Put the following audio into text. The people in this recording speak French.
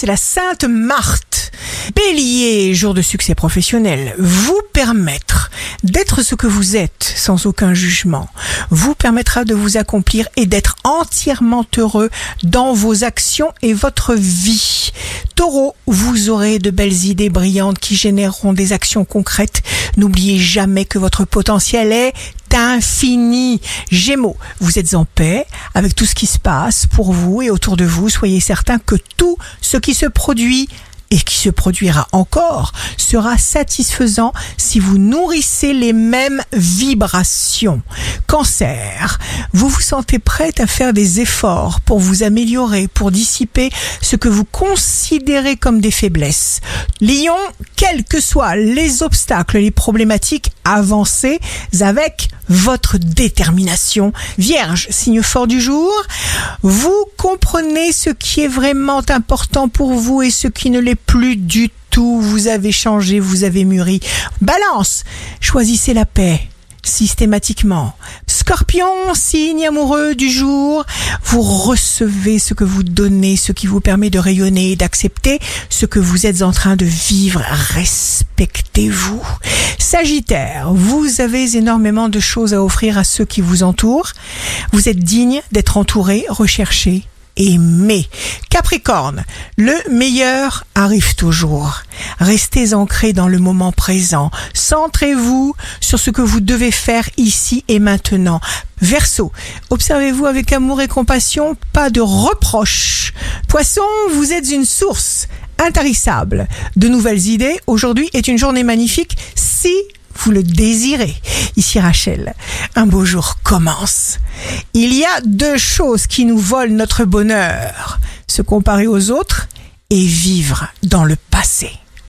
c'est la Sainte Marthe. Bélier, jour de succès professionnel, vous permettre d'être ce que vous êtes sans aucun jugement vous permettra de vous accomplir et d'être entièrement heureux dans vos actions et votre vie. Taureau, vous aurez de belles idées brillantes qui généreront des actions concrètes. N'oubliez jamais que votre potentiel est infini. Gémeaux, vous êtes en paix avec tout ce qui se passe pour vous et autour de vous. Soyez certain que tout ce qui se produit et qui se produira encore sera satisfaisant si vous nourrissez les mêmes vibrations. Cancer, vous vous sentez prête à faire des efforts pour vous améliorer, pour dissiper ce que vous considérez comme des faiblesses. Lion, quels que soient les obstacles, les problématiques, avancez avec votre détermination. Vierge, signe fort du jour, vous comprenez ce qui est vraiment important pour vous et ce qui ne l'est plus du tout. Vous avez changé, vous avez mûri. Balance, choisissez la paix systématiquement. Scorpion, signe amoureux du jour, vous recevez ce que vous donnez, ce qui vous permet de rayonner et d'accepter ce que vous êtes en train de vivre. Respectez-vous. Sagittaire, vous avez énormément de choses à offrir à ceux qui vous entourent. Vous êtes digne d'être entouré, recherché, aimé. Capricorne, le meilleur arrive toujours. Restez ancré dans le moment présent. Centrez-vous sur ce que vous devez faire ici et maintenant. Verseau, observez-vous avec amour et compassion, pas de reproches. Poisson, vous êtes une source intarissable de nouvelles idées. Aujourd'hui est une journée magnifique si vous le désirez. Ici Rachel, un beau jour commence. Il y a deux choses qui nous volent notre bonheur, se comparer aux autres et vivre dans le passé.